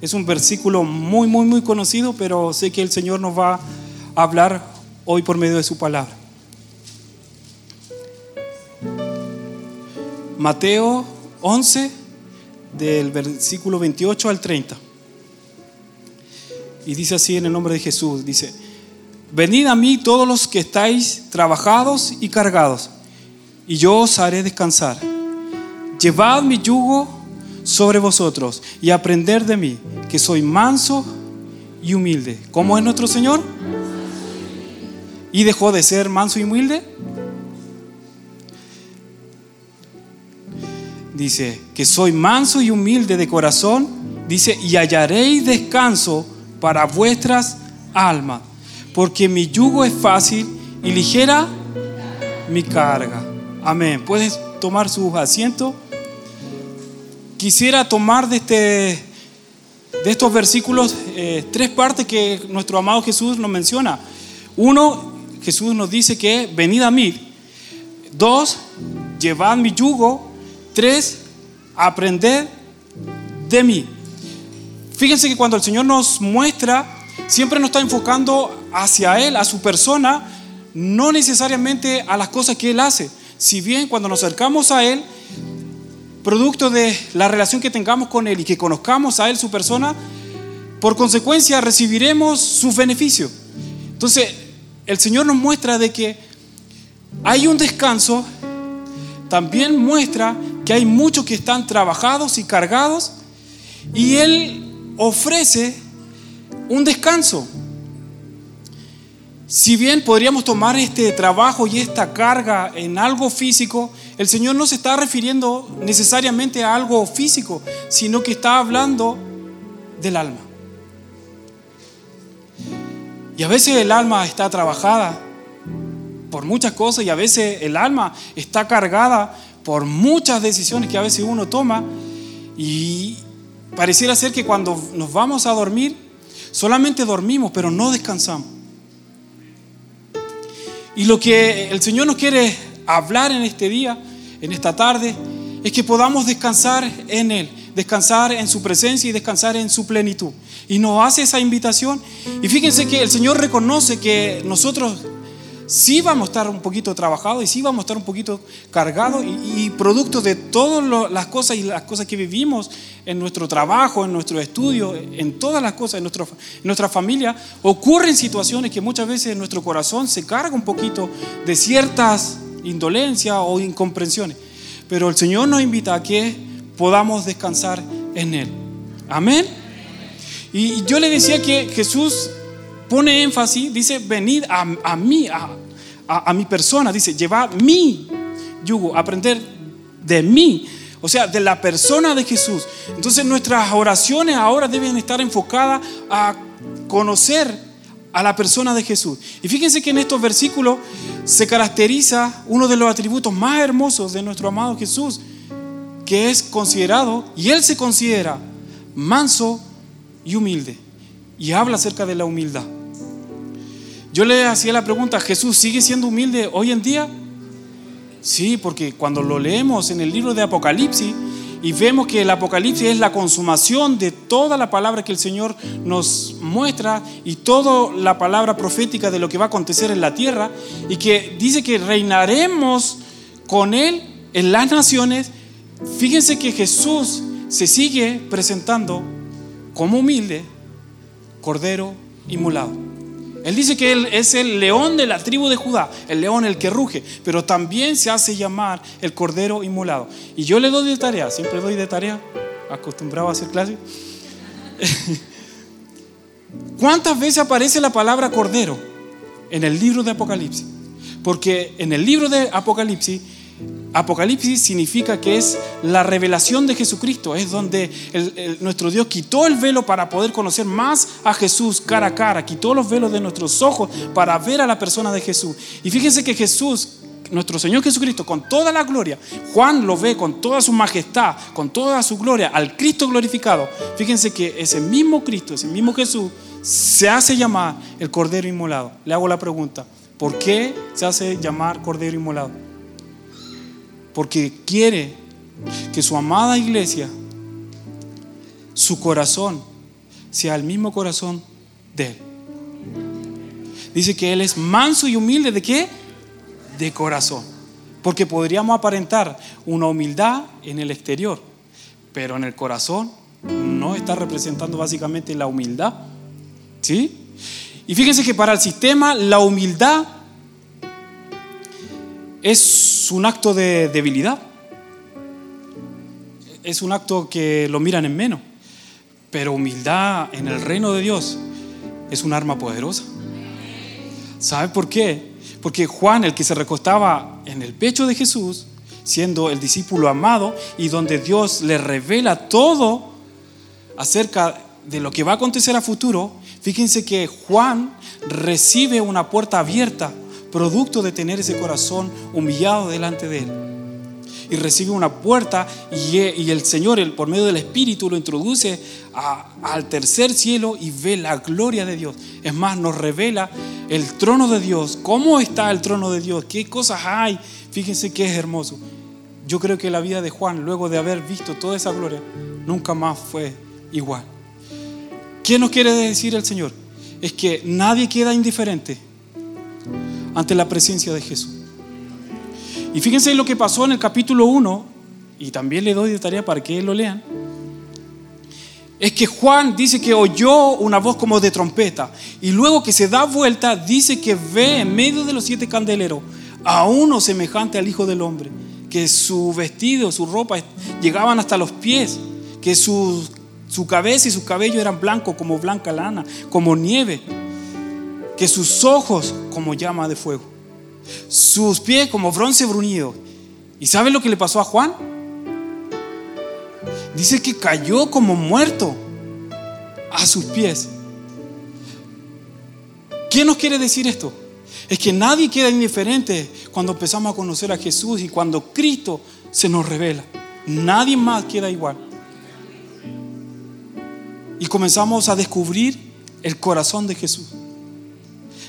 Es un versículo muy, muy, muy conocido, pero sé que el Señor nos va a hablar hoy por medio de su palabra. Mateo 11, del versículo 28 al 30. Y dice así en el nombre de Jesús, dice, venid a mí todos los que estáis trabajados y cargados, y yo os haré descansar. Llevad mi yugo sobre vosotros y aprender de mí, que soy manso y humilde. ¿Cómo es nuestro Señor? ¿Y dejó de ser manso y humilde? Dice, que soy manso y humilde de corazón, dice, y hallaréis descanso para vuestras almas, porque mi yugo es fácil y ligera mi carga. Amén. ¿Puedes tomar sus asientos? Quisiera tomar de, este, de estos versículos eh, tres partes que nuestro amado Jesús nos menciona. Uno, Jesús nos dice que venid a mí. Dos, llevad mi yugo. Tres, aprended de mí. Fíjense que cuando el Señor nos muestra, siempre nos está enfocando hacia Él, a su persona, no necesariamente a las cosas que Él hace. Si bien cuando nos acercamos a Él, producto de la relación que tengamos con Él y que conozcamos a Él, su persona, por consecuencia recibiremos sus beneficios. Entonces, el Señor nos muestra de que hay un descanso, también muestra que hay muchos que están trabajados y cargados y Él ofrece un descanso. Si bien podríamos tomar este trabajo y esta carga en algo físico, el Señor no se está refiriendo necesariamente a algo físico, sino que está hablando del alma. Y a veces el alma está trabajada por muchas cosas y a veces el alma está cargada por muchas decisiones que a veces uno toma y, Pareciera ser que cuando nos vamos a dormir, solamente dormimos, pero no descansamos. Y lo que el Señor nos quiere hablar en este día, en esta tarde, es que podamos descansar en Él, descansar en su presencia y descansar en su plenitud. Y nos hace esa invitación. Y fíjense que el Señor reconoce que nosotros sí vamos a estar un poquito trabajados y sí vamos a estar un poquito cargados y, producto de todas las cosas y las cosas que vivimos en nuestro trabajo, en nuestro estudio, en todas las cosas, en, en nuestra familia, ocurren situaciones que muchas veces nuestro corazón se carga un poquito de ciertas indolencias o incomprensiones. Pero el Señor nos invita a que podamos descansar en Él. Amén. Y yo le decía que Jesús pone énfasis, dice, venid a, mí, a, mi persona, dice, llevad mi yugo, aprender de mí, o sea, de la persona de Jesús. Entonces nuestras oraciones ahora deben estar enfocadas a conocer a la persona de Jesús. Y fíjense que en estos versículos se caracteriza uno de los atributos más hermosos de nuestro amado Jesús, que es considerado, y él se considera manso y humilde. Y habla acerca de la humildad. Yo le hacía la pregunta, ¿Jesús sigue siendo humilde hoy en día? Sí, porque cuando lo leemos en el libro de Apocalipsis y vemos que el Apocalipsis es la consumación de toda la palabra que el Señor nos muestra y toda la palabra profética de lo que va a acontecer en la tierra y que dice que reinaremos con Él en las naciones, fíjense que Jesús se sigue presentando como humilde, cordero y mulado. Él dice que Él es el león de la tribu de Judá, el león el que ruge, pero también se hace llamar el cordero inmolado. Y yo le doy de tarea, siempre doy de tarea, acostumbrado a hacer clase. ¿Cuántas veces aparece la palabra cordero en el libro de Apocalipsis? Porque en el libro de Apocalipsis Apocalipsis significa que es la revelación de Jesucristo, es donde nuestro Dios quitó el velo para poder conocer más a Jesús cara a cara, quitó los velos de nuestros ojos para ver a la persona de Jesús. Y fíjense que Jesús, nuestro Señor Jesucristo, con toda la gloria, Juan lo ve con toda su majestad, con toda su gloria, al Cristo glorificado. Fíjense que ese mismo Cristo, ese mismo Jesús, se hace llamar el Cordero Inmolado. Le hago la pregunta, ¿por qué se hace llamar Cordero Inmolado? Porque quiere que su amada iglesia, su corazón, sea el mismo corazón de Él. Dice que Él es manso y humilde de qué? De corazón. Porque podríamos aparentar una humildad en el exterior, pero en el corazón no está representando básicamente la humildad. ¿Sí? Y fíjense que para el sistema la humildad es un acto de debilidad. Es un acto que lo miran en menos. Pero humildad en el reino de Dios es un arma poderosa. ¿Sabe por qué? Porque Juan, el que se recostaba en el pecho de Jesús, siendo el discípulo amado y donde Dios le revela todo acerca de lo que va a acontecer a futuro, fíjense que Juan recibe una puerta abierta, producto de tener ese corazón humillado delante de él. Y recibe una puerta y, el Señor, por medio del Espíritu, lo introduce al tercer cielo y ve la gloria de Dios. Es más, nos revela el trono de Dios, cómo está el trono de Dios, qué cosas hay. Fíjense que es hermoso. Yo creo que la vida de Juan, luego de haber visto toda esa gloria, nunca más fue igual. ¿Qué nos quiere decir el Señor? Es que nadie queda indiferente ante la presencia de Jesús. Y fíjense lo que pasó en el capítulo 1, y también le doy de tarea para que lo lean. Es que Juan dice que oyó una voz como de trompeta, y luego que se da vuelta, dice que ve en medio de los siete candeleros a uno semejante al Hijo del Hombre, que su vestido, su ropa llegaban hasta los pies, que sus su cabeza y su cabello eran blancos como blanca lana, como nieve. Que sus ojos como llama de fuego. Sus pies como bronce bruñido. ¿Y sabe lo que le pasó a Juan? Dice que cayó como muerto a sus pies. ¿Qué nos quiere decir esto? Es que nadie queda indiferente cuando empezamos a conocer a Jesús y cuando Cristo se nos revela. Nadie más queda igual y comenzamos a descubrir el corazón de Jesús.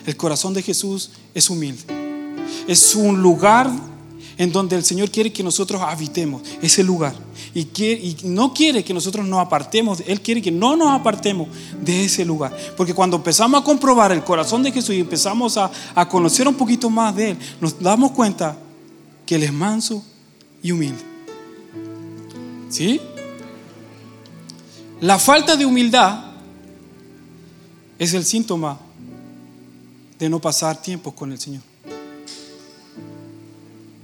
El corazón de Jesús es humilde. Es un lugar en donde el Señor quiere que nosotros habitemos ese lugar. Y, y, no quiere que nosotros nos apartemos, Él quiere que no nos apartemos de ese lugar. Porque cuando empezamos a comprobar el corazón de Jesús y empezamos a, a conocer un poquito más de Él, nos damos cuenta que Él es manso y humilde. ¿Sí? La falta de humildad es el síntoma de no pasar tiempo con el Señor.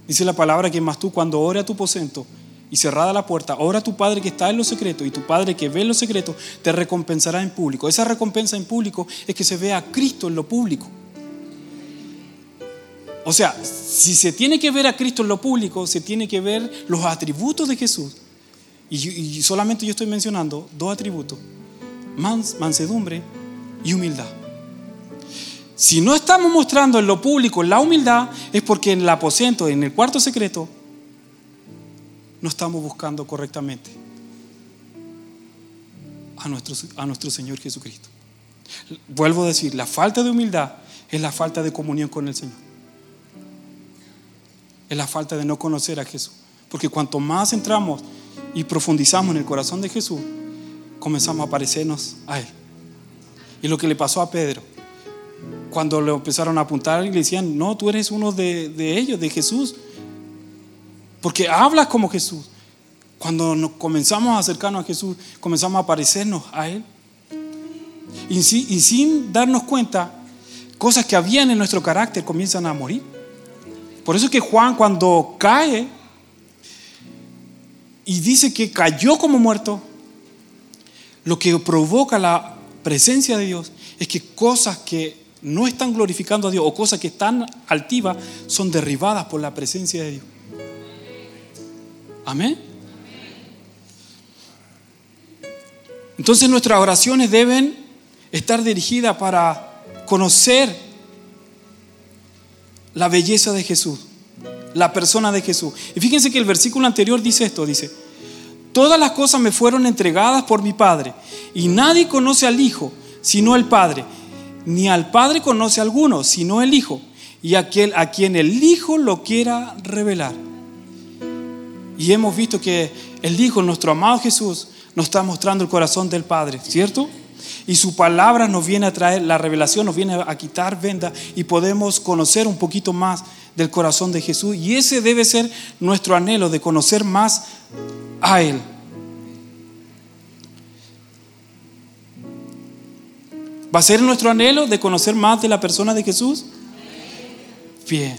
Dice la palabra que más tú cuando ore a tu aposento y cerrada la puerta, ora a tu Padre que está en lo secreto y tu Padre que ve en lo secreto te recompensará en público. Esa recompensa en público es que se vea a Cristo en lo público. O sea, si se tiene que ver a Cristo en lo público, se tiene que ver los atributos de Jesús y, solamente yo estoy mencionando dos atributos, mansedumbre y humildad. Si no estamos mostrando en lo público la humildad, es porque en el aposento, en el cuarto secreto, no estamos buscando correctamente a nuestro, a nuestro Señor Jesucristo. Vuelvo a decir, la falta de humildad es la falta de comunión con el Señor. Es la falta de no conocer a Jesús. Porque cuanto más entramos y profundizamos en el corazón de Jesús, comenzamos a parecernos a Él. Y lo que le pasó a Pedro, cuando le empezaron a apuntar y le decían, no, tú eres uno de, ellos, de Jesús, porque hablas como Jesús. Cuando nos comenzamos a acercarnos a Jesús, comenzamos a parecernos a Él. Y, sin darnos cuenta, cosas que habían en nuestro carácter comienzan a morir. Por eso es que Juan cuando cae y dice que cayó como muerto, lo que provoca la presencia de Dios es que cosas que no están glorificando a Dios o cosas que están altivas son derribadas por la presencia de Dios. Amén. Entonces nuestras oraciones deben estar dirigidas para conocer la belleza de Jesús la persona de Jesús. Y fíjense que el versículo anterior dice esto, dice, todas las cosas me fueron entregadas por mi Padre, y nadie conoce al Hijo sino el Padre, ni al Padre conoce a alguno sino el Hijo, y aquel a quien el Hijo lo quiera revelar. Y hemos visto que el Hijo, nuestro amado Jesús, nos está mostrando el corazón del Padre, ¿cierto? Y su palabra nos viene a traer, la revelación nos viene a quitar venda y podemos conocer un poquito más del corazón de Jesús. Y ese debe ser nuestro anhelo de conocer más a Él. ¿Va a ser nuestro anhelo de conocer más de la persona de Jesús? Bien.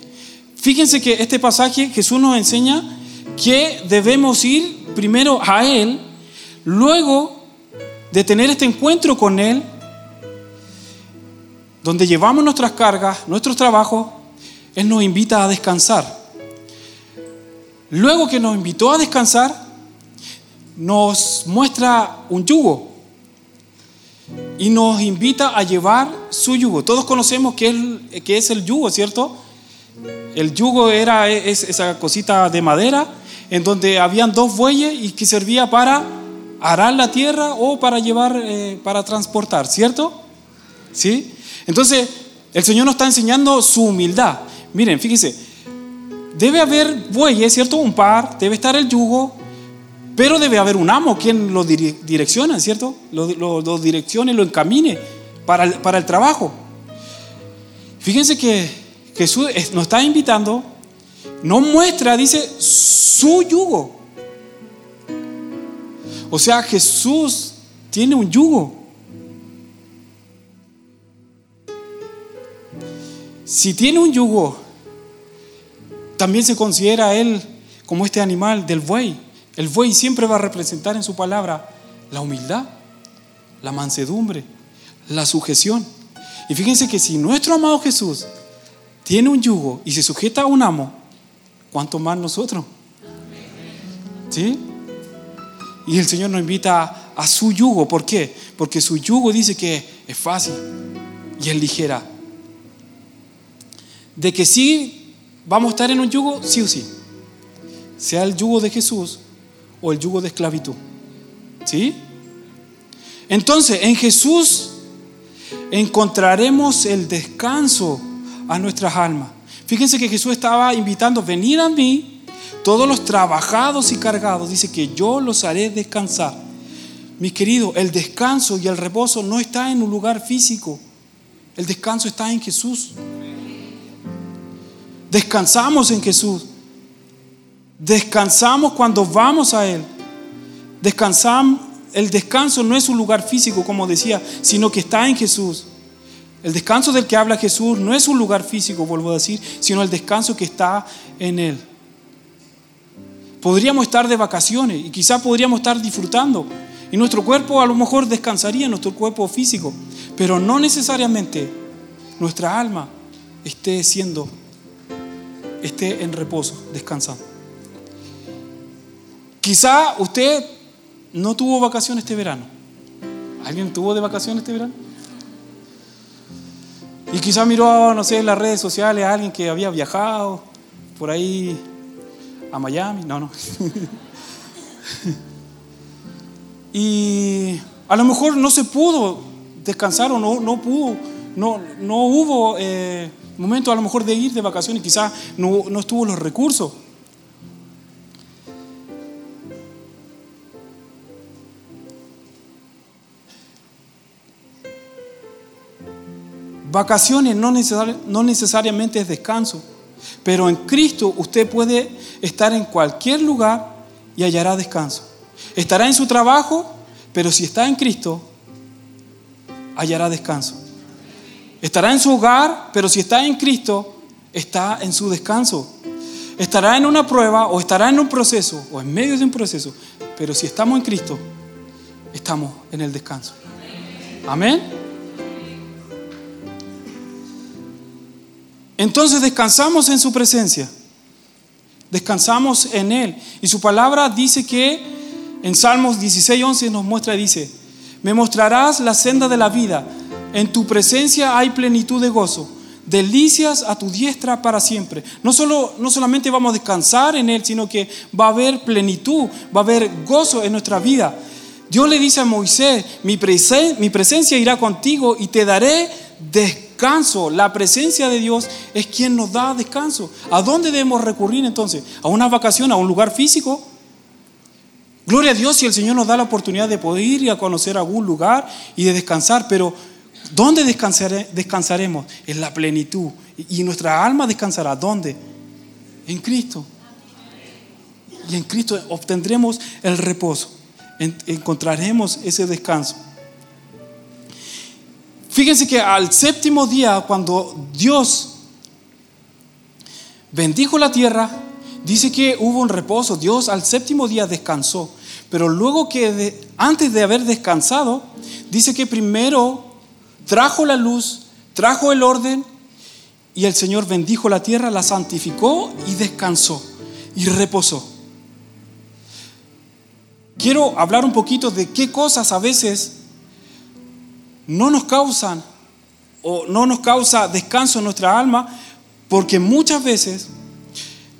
Fíjense que este pasaje Jesús nos enseña que debemos ir primero a Él, luego de tener este encuentro con Él, donde llevamos nuestras cargas, nuestros trabajos, Él nos invita a descansar. Luego que nos invitó a descansar, nos muestra un yugo y nos invita a llevar su yugo. Todos conocemos qué es, qué es el yugo, ¿cierto? El yugo era esa cosita de madera en donde habían dos bueyes y que servía para arar la tierra o para llevar, eh, para transportar, ¿cierto? ¿Sí? Entonces, el Señor nos está enseñando su humildad. Miren, fíjense, debe haber bueyes, ¿cierto? Un par, debe estar el yugo, pero debe haber un amo quien lo direcciona, ¿cierto? Lo, lo, direccione, lo encamine para para el trabajo. Fíjense que Jesús nos está invitando, nos muestra, dice, su yugo. O sea, Jesús tiene un yugo. Si tiene un yugo, también se considera él como este animal del buey. El buey siempre va a representar en su palabra la humildad, la mansedumbre, la sujeción. Y fíjense que si nuestro amado Jesús tiene un yugo y se sujeta a un amo, ¿cuánto más nosotros? ¿Sí? Y el Señor nos invita a su yugo. ¿Por qué? Porque su yugo dice que es fácil y es ligera. De que sí vamos a estar en un yugo, sí o sí. Sea el yugo de Jesús o el yugo de esclavitud. ¿Sí? Entonces, en Jesús encontraremos el descanso a nuestras almas. Fíjense que Jesús estaba invitando, venir a mí todos los trabajados y cargados, dice que yo los haré descansar. Mi querido, el descanso y el reposo no está en un lugar físico. El descanso está en Jesús. Descansamos en Jesús. Descansamos cuando vamos a Él. Descansamos. El descanso no es un lugar físico, como decía, sino que está en Jesús. El descanso del que habla Jesús no es un lugar físico, vuelvo a decir, sino el descanso que está en Él. Podríamos estar de vacaciones y quizás podríamos estar disfrutando. Y nuestro cuerpo a lo mejor descansaría, nuestro cuerpo físico. Pero no necesariamente nuestra alma esté siendo, esté en reposo, descansando. Quizá usted no tuvo vacaciones este verano. ¿Alguien tuvo de vacaciones este verano? Y quizá miró, no sé, en las redes sociales a alguien que había viajado por ahí a Miami, no, no. y a lo mejor no se pudo descansar o no, no pudo, no, no hubo eh, momento a lo mejor de ir de vacaciones, quizás no, no estuvo los recursos. Vacaciones no, necesariamente es descanso. Pero en Cristo usted puede estar en cualquier lugar y hallará descanso. Estará en su trabajo, pero si está en Cristo, hallará descanso. Estará en su hogar, pero si está en Cristo, está en su descanso. Estará en una prueba o estará en un proceso o en medio de un proceso, pero si estamos en Cristo, estamos en el descanso. Amén. Entonces descansamos en su presencia, descansamos en Él. Y su palabra dice que en Salmos 16, 11 nos muestra, dice, me mostrarás la senda de la vida, en tu presencia hay plenitud de gozo, delicias a tu diestra para siempre. No, solo, no solamente vamos a descansar en Él, sino que va a haber plenitud, va a haber gozo en nuestra vida. Dios le dice a Moisés, mi, mi presencia irá contigo y te daré descanso descanso. La presencia de Dios es quien nos da descanso. ¿A dónde debemos recurrir entonces? ¿A una vacación, a un lugar físico? Gloria a Dios si el Señor nos da la oportunidad de poder ir y a conocer algún lugar y de descansar, pero ¿dónde descansaremos? En la plenitud. Y nuestra alma descansará. ¿Dónde? En Cristo. Y en Cristo obtendremos el reposo. Encontraremos ese descanso. Fíjense que al séptimo día, cuando Dios bendijo la tierra, dice que hubo un reposo. Dios al séptimo día descansó. Pero luego que antes de haber descansado, dice que primero trajo la luz, trajo el orden y el Señor bendijo la tierra, la santificó y descansó y reposó. Quiero hablar un poquito de qué cosas a veces no nos causan o no nos causa descanso en nuestra alma, porque muchas veces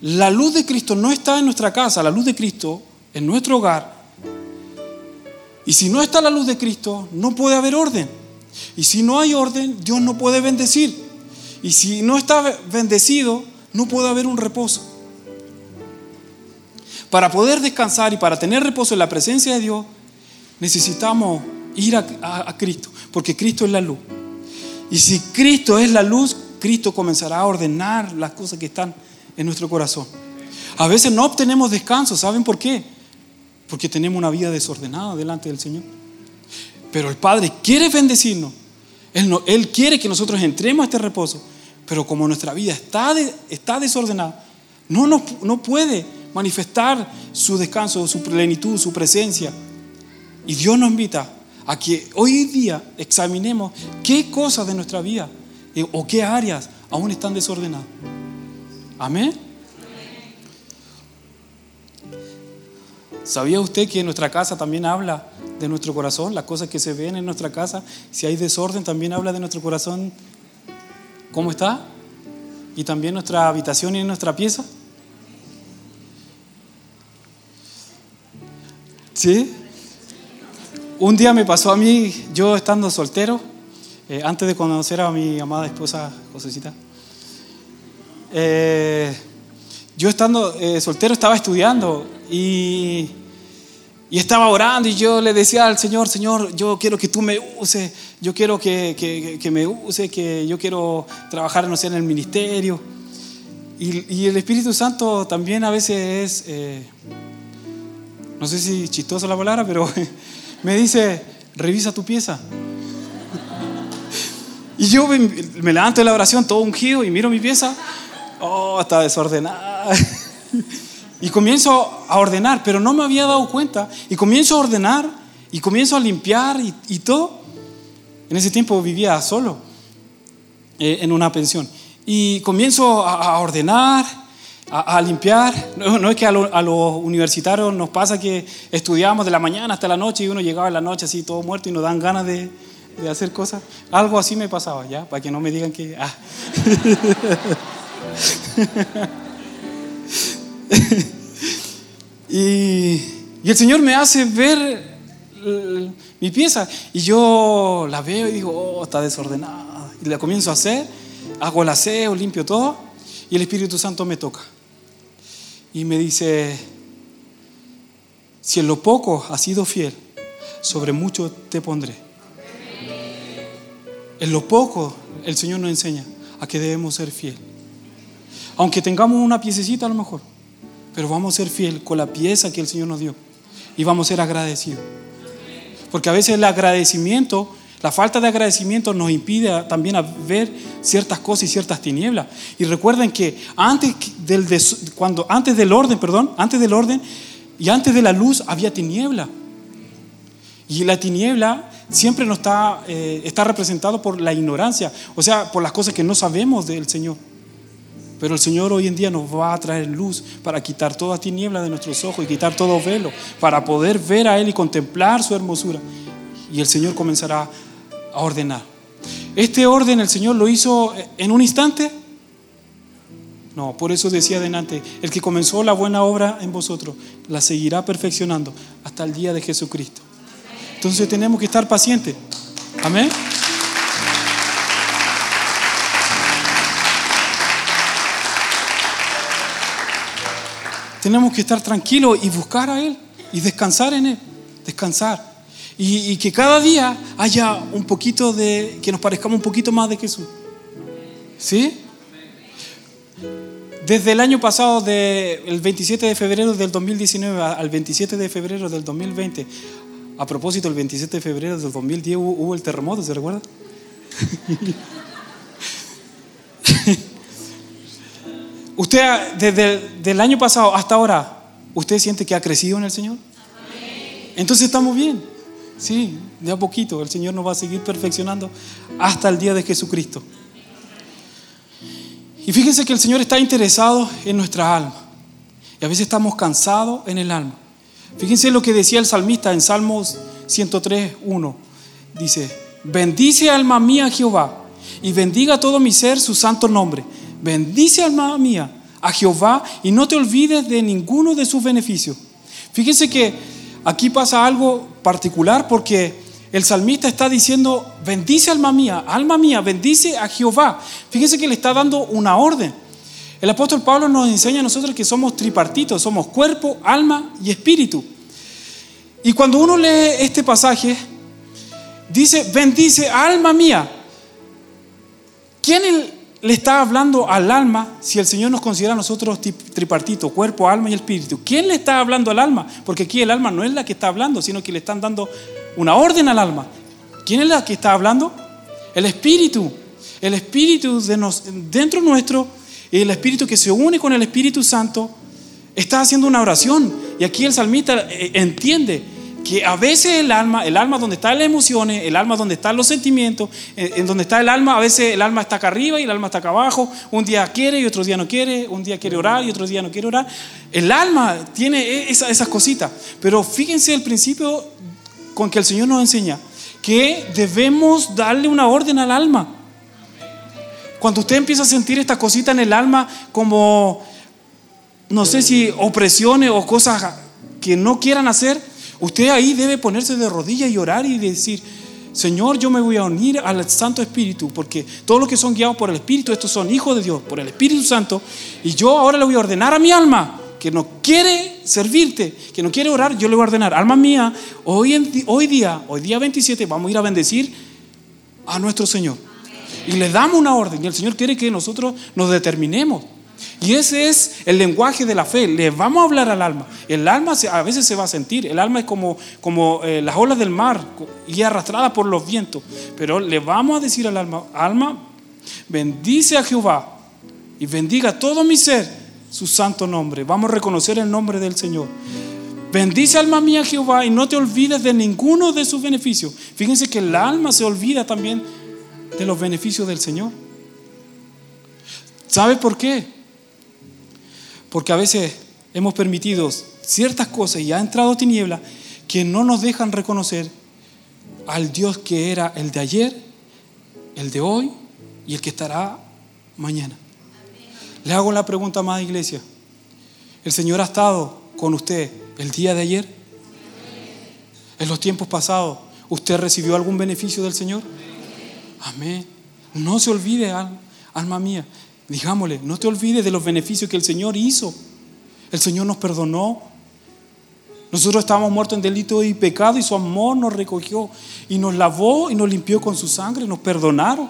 la luz de Cristo no está en nuestra casa, la luz de Cristo en nuestro hogar y si no está la luz de Cristo, no puede haber orden. Y si no hay orden, Dios no puede bendecir. Y si no está bendecido, no puede haber un reposo. Para poder descansar y para tener reposo en la presencia de Dios, necesitamos ir a, Cristo, porque Cristo es la luz. Y si Cristo es la luz, Cristo comenzará a ordenar las cosas que están en nuestro corazón. A veces no obtenemos descanso, ¿saben por qué? porque tenemos una vida desordenada delante del Señor. Pero el Padre quiere bendecirnos. Él, quiere que nosotros entremos a este reposo. Pero como nuestra vida está, está desordenada, no, no, no puede manifestar su descanso, su plenitud, su presencia. Y Dios nos invita a que hoy día examinemos qué cosas de nuestra vida eh, o qué áreas aún están desordenadas. Amén. ¿Sabía usted que nuestra casa también habla de nuestro corazón? Las cosas que se ven en nuestra casa, si hay desorden, también habla de nuestro corazón. ¿Cómo está? Y también nuestra habitación y nuestra pieza. ¿Sí? Un día me pasó a mí, yo estando soltero, eh, antes de conocer a mi amada esposa Josecita, eh, yo estando eh, soltero estaba estudiando y, estaba orando y yo le decía al Señor, Señor, yo quiero que tú me uses, yo quiero que, que, me uses, que yo quiero trabajar, no sé, en el ministerio. Y, el Espíritu Santo también a veces es, no sé si chistoso la palabra, pero me dice, revisa tu pieza. Y yo me, levanto de la oración todo ungido y miro mi pieza oh, está desordenada. y comienzo a ordenar, pero no me había dado cuenta. Y comienzo a ordenar y comienzo a limpiar y, todo. En ese tiempo vivía solo eh, en una pensión. Y comienzo a, ordenar, a, limpiar. No, es que a, los universitarios nos pasa que estudiamos de la mañana hasta la noche y uno llegaba en la noche así todo muerto y nos dan ganas de, hacer cosas. Algo así me pasaba, ¿ya? Para que no me digan que... Ah. y, el Señor me hace ver mi pieza y yo la veo y digo, oh, está desordenada. Y la comienzo a hacer, hago el aseo, limpio todo y el Espíritu Santo me toca. Y me dice, si en lo poco has sido fiel, sobre mucho te pondré. En lo poco el Señor nos enseña a que debemos ser fieles. Aunque tengamos una piececita a lo mejor, pero vamos a ser fiel con la pieza que el Señor nos dio y vamos a ser agradecidos. Porque a veces el agradecimiento, la falta de agradecimiento nos impide también ver ciertas cosas y ciertas tinieblas. Y recuerden que antes del, cuando, antes del orden, perdón, antes del orden y antes de la luz había tiniebla. Y la tiniebla siempre está, eh, está representado por la ignorancia, o sea, por las cosas que no sabemos del Señor. Pero el Señor hoy en día nos va a traer luz para quitar toda tiniebla de nuestros ojos y quitar todo velo, para poder ver a Él y contemplar su hermosura. Y el Señor comenzará a ordenar. Este orden el Señor lo hizo en un instante. No, por eso decía adelante, el que comenzó la buena obra en vosotros, la seguirá perfeccionando hasta el día de Jesucristo. Entonces tenemos que estar pacientes. Amén. tenemos que estar tranquilos y buscar a Él. y descansar en Él, descansar. Y, que cada día haya un poquito de, que nos parezcamos un poquito más de Jesús. ¿Sí? Desde el año pasado, del 27 de febrero del 2019 al 27 de febrero del 2020, a propósito, el 27 de febrero del 2010 hubo, el terremoto, ¿se recuerda? usted, desde el año pasado hasta ahora, ¿usted siente que ha crecido en el Señor? Entonces estamos bien. Sí, de a poquito. El Señor nos va a seguir perfeccionando hasta el día de Jesucristo. Y fíjense que el Señor está interesado en nuestra alma. Y a veces estamos cansados en el alma. Fíjense lo que decía el salmista en Salmos 103, 1. Dice, bendice alma mía Jehová y bendiga todo mi ser su santo nombre. Bendice alma mía a Jehová y no te olvides de ninguno de sus beneficios. Fíjense que aquí pasa algo particular porque el salmista está diciendo, bendice alma mía, alma mía, bendice a Jehová. Fíjense que le está dando una orden. El apóstol Pablo nos enseña a nosotros que somos tripartitos, somos cuerpo, alma y espíritu. Y cuando uno lee este pasaje, dice, bendice alma mía. ¿Quién le está hablando al alma si el Señor nos considera a nosotros tripartito, cuerpo, alma y espíritu? ¿Quién le está hablando al alma? Porque aquí el alma no es la que está hablando, sino que le están dando una orden al alma. ¿Quién es la que está hablando? El espíritu. El espíritu de nos, dentro nuestro el espíritu que se une con el Espíritu Santo está haciendo una oración. Y aquí el salmista eh, entiende que a veces el alma, el alma donde están las emociones, el alma donde están los sentimientos, en donde está el alma, a veces el alma está acá arriba y el alma está acá abajo, un día quiere y otro día no quiere, un día quiere orar y otro día no quiere orar. El alma tiene e, esas, esas cositas, pero fíjense el principio con que el Señor nos enseña, que debemos darle una orden al alma. Cuando usted empieza a sentir esta cosita en el alma como, no sé si opresiones o cosas que no quieran hacer, usted ahí debe ponerse de rodillas y orar y decir, Señor, yo me voy a unir al Santo Espíritu, porque todos los que son guiados por el Espíritu, estos son hijos de Dios, por el Espíritu Santo, y yo ahora le voy a ordenar a mi alma que no quiere servirte, que no quiere orar, yo le voy a ordenar, alma mía, hoy, hoy día, hoy día 27, vamos a ir a bendecir a nuestro Señor. Y le damos una orden. Y el Señor quiere que nosotros nos determinemos. Y ese es el lenguaje de la fe. Le vamos a hablar al alma. El alma a veces se va a sentir. El alma es como, como eh, las olas del mar y arrastrada por los vientos. Pero le vamos a decir al alma, alma, bendice a Jehová y bendiga todo mi ser su santo nombre. Vamos a reconocer el nombre del Señor. Bendice alma mía Jehová y no te olvides de ninguno de sus beneficios. Fíjense que el alma se olvida también de los beneficios del Señor. ¿Sabe por qué? Porque a veces hemos permitido ciertas cosas y ha entrado tiniebla que no nos dejan reconocer al Dios que era el de ayer, el de hoy y el que estará mañana. Le hago la pregunta más, iglesia. ¿El Señor ha estado con usted el día de ayer? ¿En los tiempos pasados usted recibió algún beneficio del Señor? Amén. No se olvide, alma mía. Digámosle, no te olvides de los beneficios que el Señor hizo. El Señor nos perdonó. Nosotros estábamos muertos en delito y pecado y su amor nos recogió y nos lavó y nos limpió con su sangre, nos perdonaron.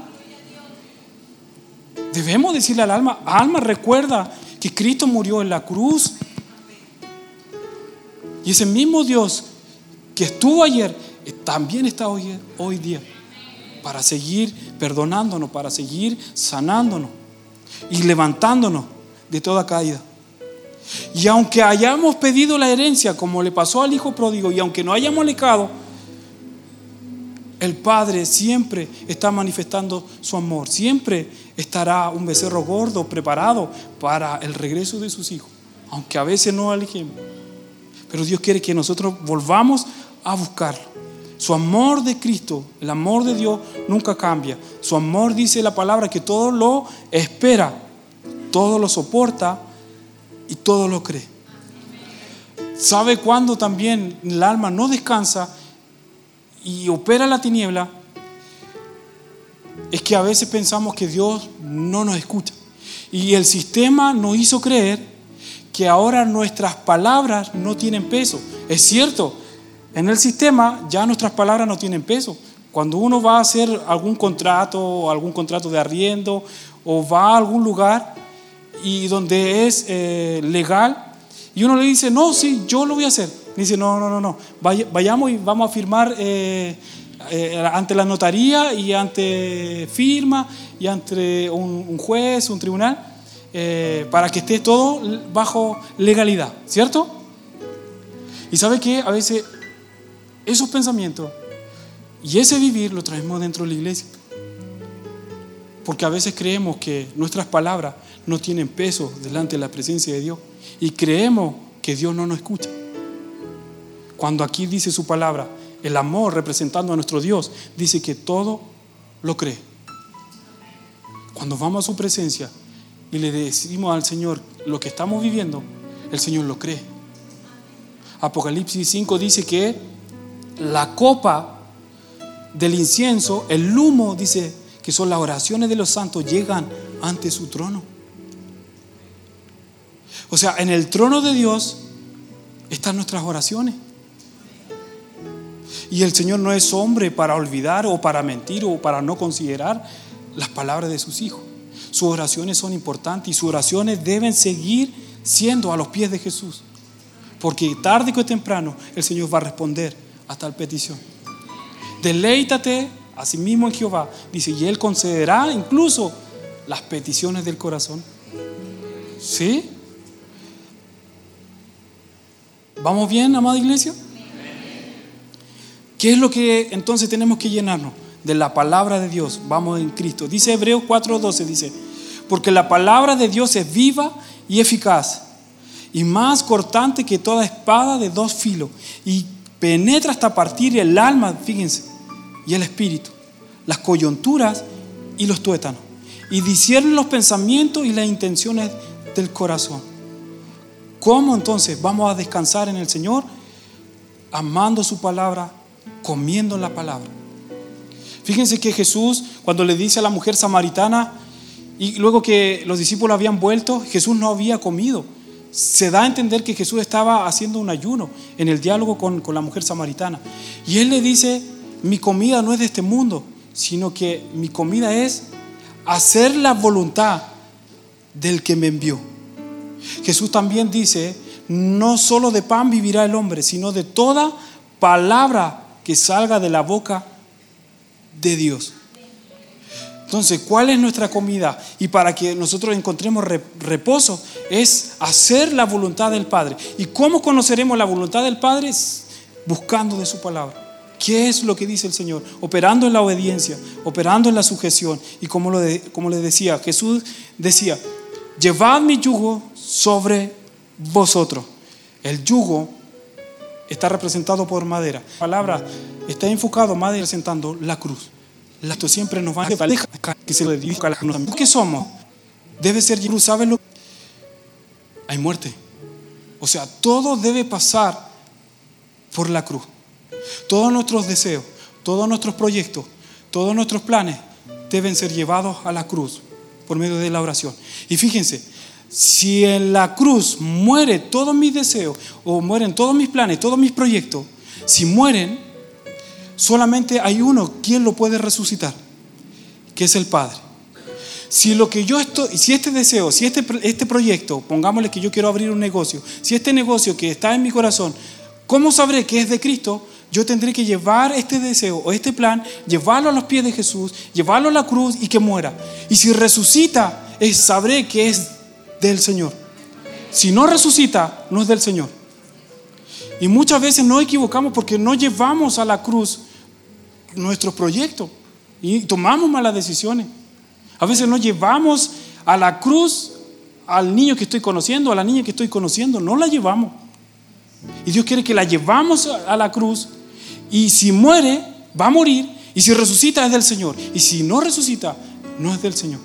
Debemos decirle al alma, alma recuerda que Cristo murió en la cruz. Y ese mismo Dios que estuvo ayer, también está hoy, hoy día para seguir perdonándonos, para seguir sanándonos y levantándonos de toda caída. Y aunque hayamos pedido la herencia, como le pasó al hijo pródigo, y aunque no hayamos lecado, el Padre siempre está manifestando su amor, siempre estará un becerro gordo preparado para el regreso de sus hijos, aunque a veces no alejemos. Pero Dios quiere que nosotros volvamos a buscarlo. Su amor de Cristo, el amor de Dios nunca cambia. Su amor dice la palabra que todo lo espera, todo lo soporta y todo lo cree. ¿Sabe cuándo también el alma no descansa y opera la tiniebla? Es que a veces pensamos que Dios no nos escucha. Y el sistema nos hizo creer que ahora nuestras palabras no tienen peso. Es cierto, en el sistema ya nuestras palabras no tienen peso. Cuando uno va a hacer algún contrato o algún contrato de arriendo o va a algún lugar y donde es eh, legal y uno le dice, no, sí, yo lo voy a hacer. Dice, no, no, no, no, vayamos y vamos a firmar eh, eh, ante la notaría y ante firma y ante un, juez, un tribunal, para que esté todo bajo legalidad, ¿cierto? Y sabe que a veces esos pensamientos y ese vivir lo traemos dentro de la iglesia. Porque a veces creemos que nuestras palabras no tienen peso delante de la presencia de Dios. Y creemos que Dios no nos escucha. Cuando aquí dice su palabra, el amor representando a nuestro Dios, dice que todo lo cree. Cuando vamos a su presencia y le decimos al Señor lo que estamos viviendo, el Señor lo cree. Apocalipsis 5 dice que la copa del incienso, el humo, dice que son las oraciones de los santos, llegan ante su trono. O sea, en el trono de Dios están nuestras oraciones. Y el Señor no es hombre para olvidar o para mentir o para no considerar las palabras de sus hijos. Sus oraciones son importantes y sus oraciones deben seguir siendo a los pies de Jesús. Porque tarde o temprano el Señor va a responder a tal petición. Deleítate a sí mismo en Jehová. Dice, y Él concederá incluso las peticiones del corazón. ¿Sí? ¿Vamos bien, amada iglesia? ¿Qué es lo que entonces tenemos que llenarnos? De la palabra de Dios. Vamos en Cristo. Dice Hebreos 4:12, dice, porque la palabra de Dios es viva y eficaz y más cortante que toda espada de dos filos y penetra hasta partir el alma, fíjense, y el espíritu, las coyunturas y los tuétanos, y discierne los pensamientos y las intenciones del corazón. ¿Cómo entonces vamos a descansar en el Señor? Amando su palabra, comiendo la palabra. Fíjense que Jesús, cuando le dice a la mujer samaritana, y luego que los discípulos habían vuelto, Jesús no había comido se da a entender que Jesús estaba haciendo un ayuno en el diálogo con, la mujer samaritana. Y él le dice, mi comida no es de este mundo, sino que mi comida es hacer la voluntad del que me envió. Jesús también dice, no solo de pan vivirá el hombre, sino de toda palabra que salga de la boca de Dios. Entonces, ¿cuál es nuestra comida? Y para que nosotros encontremos reposo es hacer la voluntad del Padre. ¿Y cómo conoceremos la voluntad del Padre? Buscando de su palabra. ¿Qué es lo que dice el Señor? Operando en la obediencia, operando en la sujeción. Y como, lo como le decía, Jesús decía, llevad mi yugo sobre vosotros. El yugo está representado por madera. La palabra está enfocado, madera representando la cruz. Esto siempre nos va a dejar que se le diga a la ¿Qué somos? Debe ser cruz, ¿sabes lo? Hay muerte. O sea, todo debe pasar por la cruz. Todos nuestros deseos, todos nuestros proyectos, todos nuestros planes deben ser llevados a la cruz por medio de la oración. Y fíjense, si en la cruz muere todos mis deseos o mueren todos mis planes, todos mis proyectos, si mueren, solamente hay uno quien lo puede resucitar, que es el Padre. Si lo que yo estoy, si este deseo, si este, este proyecto, pongámosle que yo quiero abrir un negocio, si este negocio que está en mi corazón, ¿cómo sabré que es de Cristo? Yo tendré que llevar este deseo o este plan, llevarlo a los pies de Jesús, llevarlo a la cruz y que muera. Y si resucita, sabré que es del Señor. Si no resucita, no es del Señor. Y muchas veces nos equivocamos porque no llevamos a la cruz nuestro proyecto y tomamos malas decisiones. A veces no llevamos a la cruz al niño que estoy conociendo, a la niña que estoy conociendo, no la llevamos. Y Dios quiere que la llevamos a la cruz y si muere, va a morir y si resucita es del Señor. Y si no resucita, no es del Señor.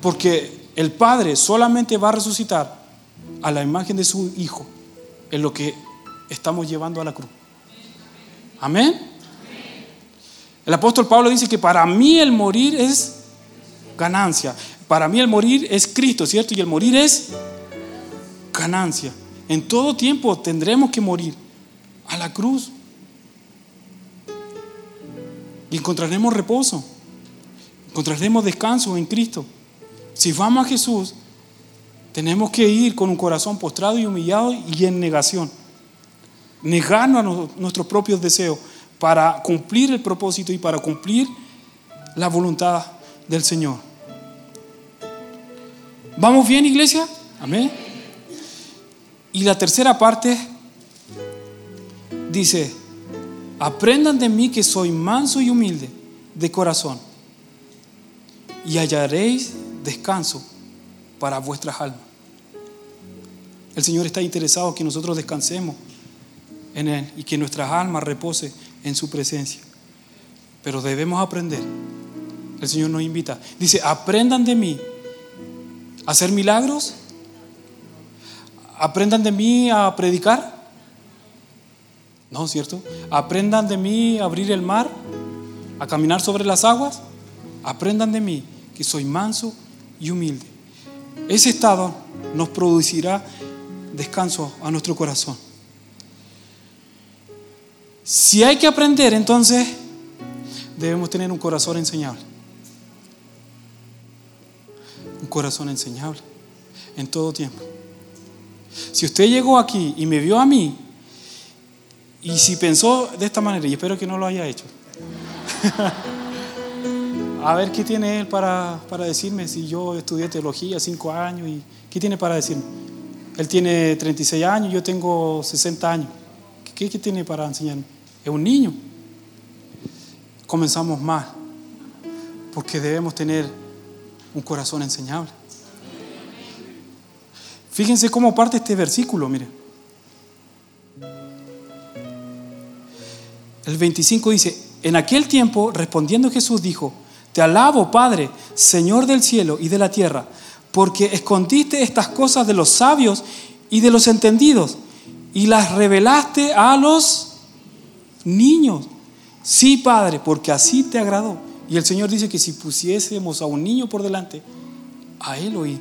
Porque el Padre solamente va a resucitar a la imagen de su Hijo en lo que estamos llevando a la cruz. Amén. El apóstol Pablo dice que para mí el morir es ganancia. Para mí el morir es Cristo, ¿cierto? Y el morir es ganancia. En todo tiempo tendremos que morir. a la cruz. Y encontraremos reposo, encontraremos descanso en Cristo. Si vamos a Jesús, tenemos que ir con un corazón postrado y humillado y en negación. Negarnos a nuestros propios deseos para cumplir el propósito y para cumplir la voluntad del Señor. ¿Vamos bien, iglesia? Amén. Y la tercera parte dice, aprendan de mí que soy manso y humilde de corazón y hallaréis descanso para vuestras almas. El Señor está interesado que nosotros descansemos en Él y que nuestras almas repose en su presencia. Pero debemos aprender. El Señor nos invita. Dice, aprendan de mí a hacer milagros. Aprendan de mí a predicar. No, ¿cierto? Aprendan de mí a abrir el mar, a caminar sobre las aguas. Aprendan de mí que soy manso y humilde. Ese estado nos producirá descanso a nuestro corazón. Si hay que aprender, entonces debemos tener un corazón enseñable. Un corazón enseñable en todo tiempo. Si usted llegó aquí y me vio a mí, y si pensó de esta manera, y espero que no lo haya hecho, a ver qué tiene él para, para, decirme si yo estudié teología cinco años y qué tiene para decirme. Él tiene 36 años, yo tengo 60 años. ¿Qué, qué tiene para enseñarme? Es un niño. Comenzamos mal, porque debemos tener un corazón enseñable. Fíjense cómo parte este versículo, mire. El 25 dice, en aquel tiempo, respondiendo Jesús, dijo, te alabo, Padre, Señor del cielo y de la tierra, porque escondiste estas cosas de los sabios y de los entendidos y las revelaste a los niños. Sí, Padre, porque así te agradó. Y el Señor dice que si pusiésemos a un niño por delante, a Él oí.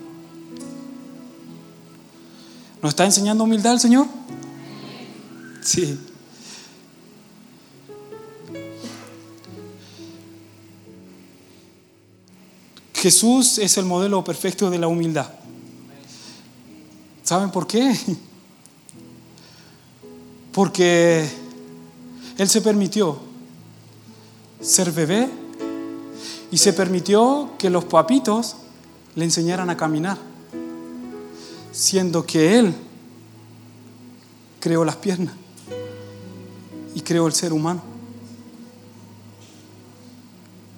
¿Nos está enseñando humildad el Señor? Sí. Jesús es el modelo perfecto de la humildad. ¿Saben por qué? Porque Él se permitió ser bebé y se permitió que los papitos le enseñaran a caminar, siendo que Él creó las piernas y creó el ser humano.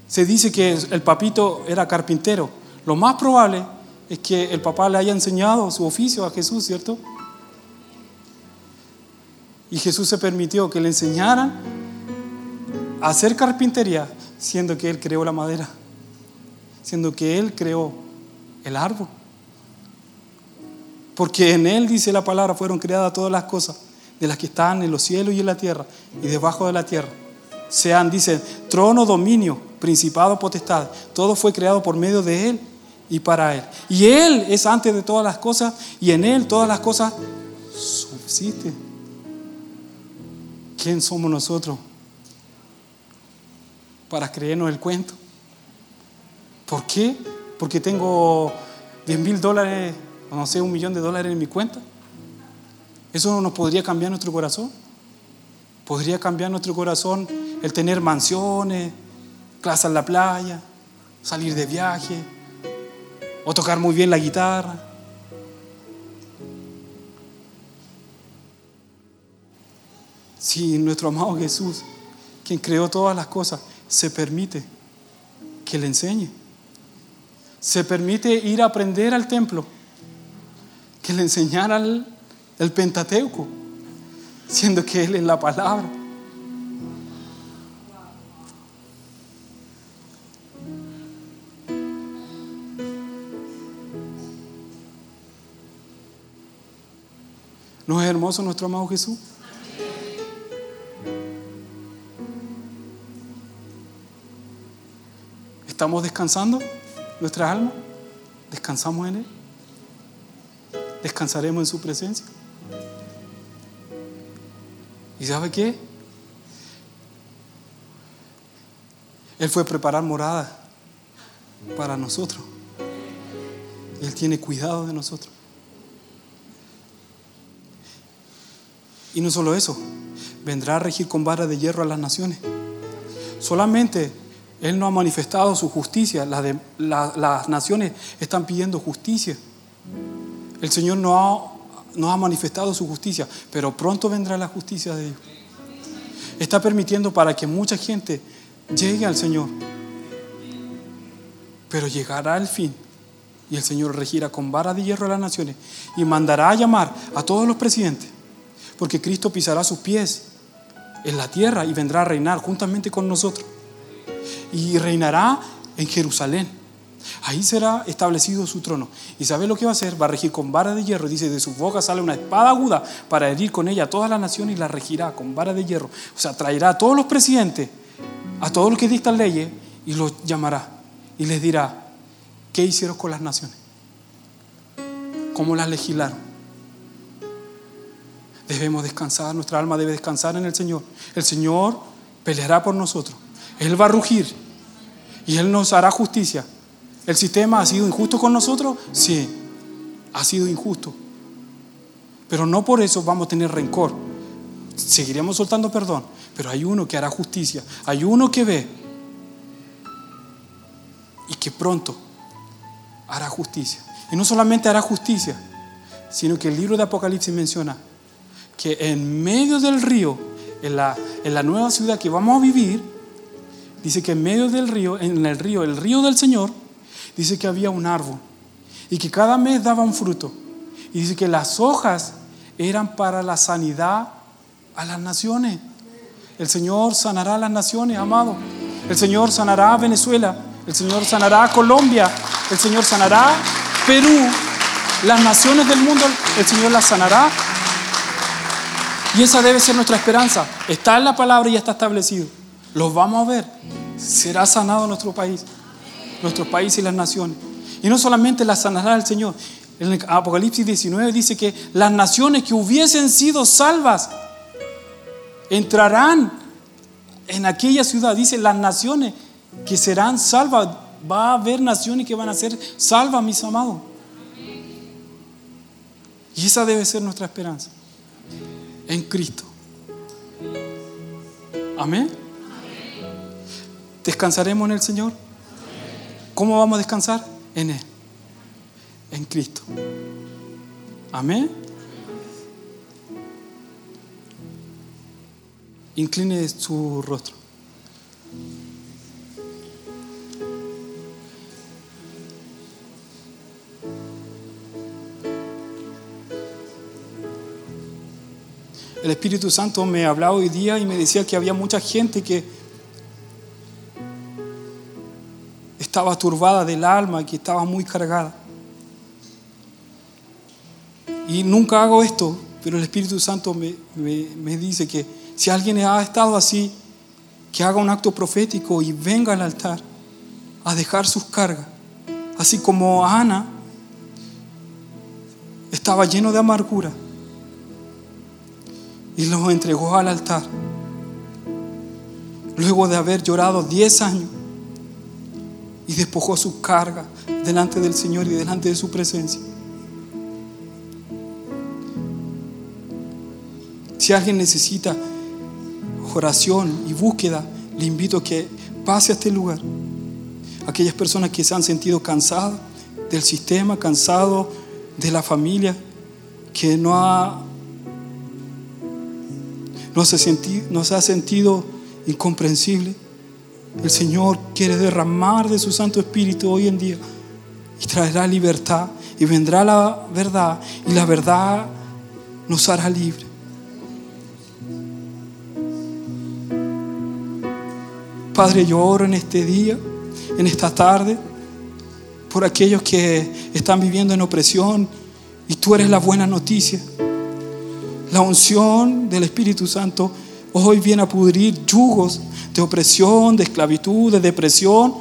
Se dice que el papito era carpintero. Lo más probable es que el papá le haya enseñado su oficio a Jesús, ¿cierto? Y Jesús se permitió que le enseñaran a hacer carpintería, siendo que Él creó la madera, siendo que Él creó el árbol. Porque en Él, dice la palabra, fueron creadas todas las cosas, de las que están en los cielos y en la tierra, y debajo de la tierra. Sean, dice, trono, dominio, principado, potestad. Todo fue creado por medio de Él y para Él. Y Él es antes de todas las cosas, y en Él todas las cosas subsisten. ¿Quién somos nosotros para creernos el cuento? ¿Por qué? Porque tengo 10 mil dólares, o no sé, un millón de dólares en mi cuenta. ¿Eso no nos podría cambiar nuestro corazón? ¿Podría cambiar nuestro corazón el tener mansiones, casa en la playa, salir de viaje o tocar muy bien la guitarra? Si nuestro amado Jesús, quien creó todas las cosas, se permite que le enseñe, se permite ir a aprender al templo, que le enseñara el, Pentateuco, siendo que Él es la palabra. ¿No es hermoso nuestro amado Jesús? ¿Estamos descansando nuestra alma? ¿Descansamos en Él? ¿Descansaremos en su presencia? ¿Y sabe qué? Él fue a preparar morada para nosotros. Él tiene cuidado de nosotros. Y no solo eso, vendrá a regir con vara de hierro a las naciones. Solamente Él no ha manifestado su justicia, las, naciones están pidiendo justicia. El Señor no ha, manifestado su justicia, pero pronto vendrá la justicia de Dios. Está permitiendo para que mucha gente llegue al Señor, pero llegará el fin y el Señor regirá con vara de hierro a las naciones y mandará a llamar a todos los presidentes, porque Cristo pisará sus pies en la tierra y vendrá a reinar juntamente con nosotros. Y reinará en Jerusalén. Ahí será establecido su trono. ¿Y sabe lo que va a hacer? Va a regir con vara de hierro. Dice, de su boca sale una espada aguda para herir con ella a todas las naciones y la regirá con vara de hierro. O sea, traerá a todos los presidentes, a todos los que dictan leyes y los llamará. Y les dirá, ¿qué hicieron con las naciones? ¿Cómo las legislaron? Debemos descansar, nuestra alma debe descansar en el Señor. El Señor peleará por nosotros. Él va a rugir y Él nos hará justicia. ¿El sistema ha sido injusto con nosotros? Sí, ha sido injusto. Pero no por eso vamos a tener rencor. Seguiremos soltando perdón. Pero hay uno que hará justicia. Hay uno que ve y que pronto hará justicia. Y no solamente hará justicia, sino que el libro de Apocalipsis menciona que en medio del río, en la, en la nueva ciudad que vamos a vivir, dice que en medio del río, en el río, el río del Señor, dice que había un árbol y que cada mes daba un fruto. Y dice que las hojas eran para la sanidad a las naciones. El Señor sanará a las naciones, amado. El Señor sanará a Venezuela. El Señor sanará a Colombia. El Señor sanará Perú. Las naciones del mundo, el Señor las sanará y esa debe ser nuestra esperanza. Está en la palabra y ya está establecido. Los vamos a ver. Será sanado nuestro país, nuestro país y las naciones. Y no solamente las sanará el Señor. En el Apocalipsis 19 dice que las naciones que hubiesen sido salvas entrarán en aquella ciudad. Dice las naciones que serán salvas. Va a haber naciones que van a ser salvas, mis amados. Y esa debe ser nuestra esperanza en Cristo. Amén. ¿Descansaremos en el Señor? ¿Cómo vamos a descansar? En Él, en Cristo. Amén. Incline su rostro. el Espíritu Santo me hablaba hoy día y me decía que había mucha gente que estaba turbada del alma, que estaba muy cargada. Y nunca hago esto, pero el Espíritu Santo me, me dice que si alguien ha estado así, que haga un acto profético y venga al altar a dejar sus cargas. Así como Ana estaba lleno de amargura y los entregó al altar. Luego de haber llorado 10 años y despojó su carga delante del Señor y delante de su presencia. Si alguien necesita oración y búsqueda, le invito a que pase a este lugar. Aquellas personas que se han sentido cansadas del sistema, cansados de la familia, que no ha no se, ha sentido incomprensible. El Señor quiere derramar de su Santo Espíritu hoy en día y traerá libertad y vendrá la verdad y la verdad nos hará libre. Padre, yo oro en este día, en esta tarde, por aquellos que están viviendo en opresión y tú eres la buena noticia. La unción del Espíritu Santo hoy viene a pudrir yugos de opresión, de esclavitud, de depresión.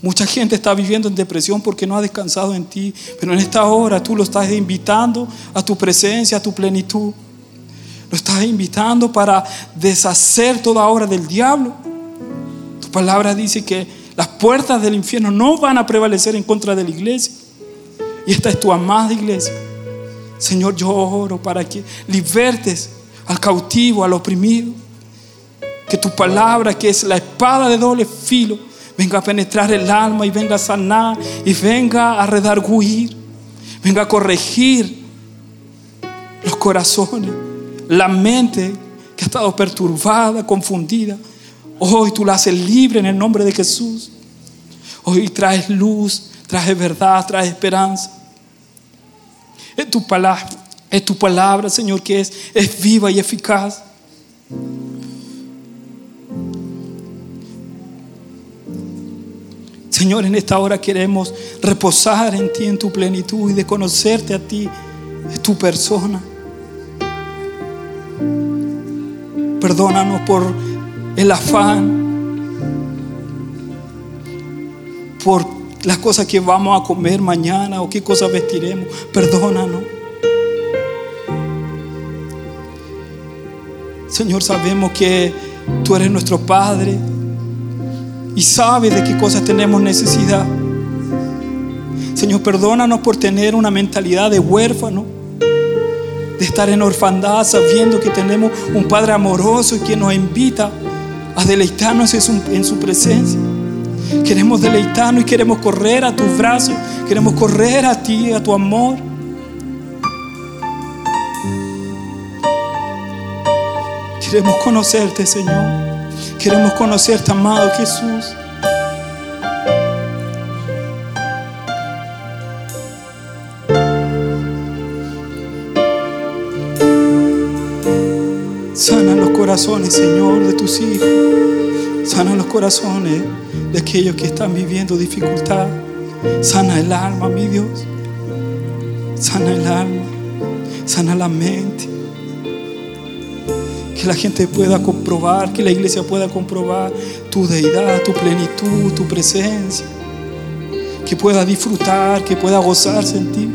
Mucha gente está viviendo en depresión porque no ha descansado en ti, pero en esta hora tú lo estás invitando a tu presencia, a tu plenitud. Nos estás invitando para deshacer toda obra del diablo. Tu palabra dice que las puertas del infierno no van a prevalecer en contra de la iglesia. Y esta es tu amada iglesia. Señor, yo oro para que libertes al cautivo, al oprimido. Que tu palabra, que es la espada de doble filo, venga a penetrar el alma y venga a sanar y venga a redarguir, venga a corregir los corazones, la mente que ha estado perturbada, confundida. Hoy tú la haces libre en el nombre de Jesús. Hoy traes luz, traes verdad, traes esperanza. Es tu palabra, es tu palabra, Señor, que es, es viva y eficaz. Señor, en esta hora queremos reposar en ti, en tu plenitud y de conocerte a ti, tu persona. Perdónanos por el afán, por las cosas que vamos a comer mañana o qué cosas vestiremos. Perdónanos. Señor, sabemos que tú eres nuestro Padre y sabes de qué cosas tenemos necesidad. Señor, perdónanos por tener una mentalidad de huérfano, de estar en orfandad sabiendo que tenemos un Padre amoroso y que nos invita a deleitarnos en su presencia. Queremos deleitarnos y queremos correr a tus brazos, queremos correr a ti, a tu amor. Queremos conocerte, Señor. Queremos conocerte, amado Jesús. Sana los corazones, Señor, de tus hijos. Sana los corazones de aquellos que están viviendo dificultad. Sana el alma, mi Dios. Sana el alma. Sana la mente. Que la gente pueda comprobar, que la iglesia pueda comprobar tu deidad, tu plenitud, tu presencia. Que pueda disfrutar, que pueda gozarse en ti.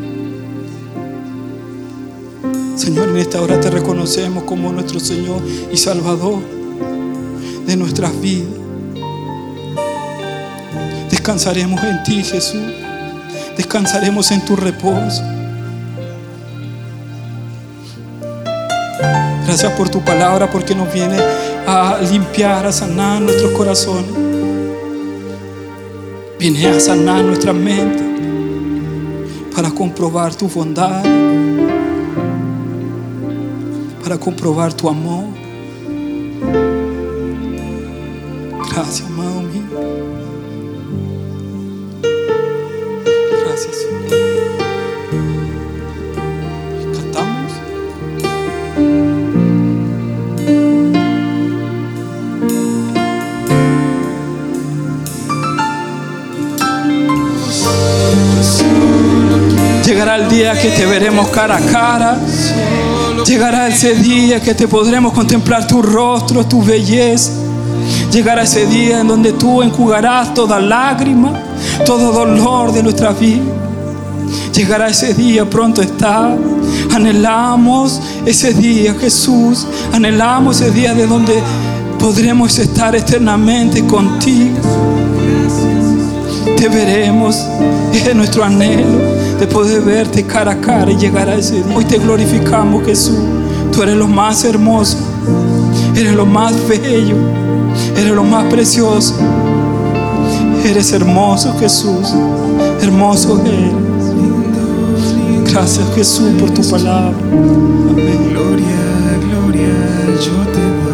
Señor, en esta hora te reconocemos como nuestro Señor y Salvador de nuestras vidas. Descansaremos en ti, Jesús. Descansaremos en tu reposo. Gracias por tu palabra porque nos viene a limpiar, a sanar nuestros corazones. Viene a sanar nuestra mente para comprobar tu bondad, para comprobar tu amor. El día que te veremos cara a cara. Llegará ese día que te podremos contemplar tu rostro, tu belleza. Llegará ese día en donde tú enjugarás toda lágrima, todo dolor de nuestra vida. Llegará ese día, pronto está. Anhelamos ese día, Jesús. Anhelamos ese día de donde podremos estar eternamente contigo. Te veremos, es nuestro anhelo de poder verte cara a cara y llegar a ese día. Hoy te glorificamos, Jesús. Tú eres lo más hermoso, eres lo más bello, eres lo más precioso. Eres hermoso, Jesús. Hermoso eres. Gracias, Jesús, por tu palabra. Amén. Gloria, gloria, yo te.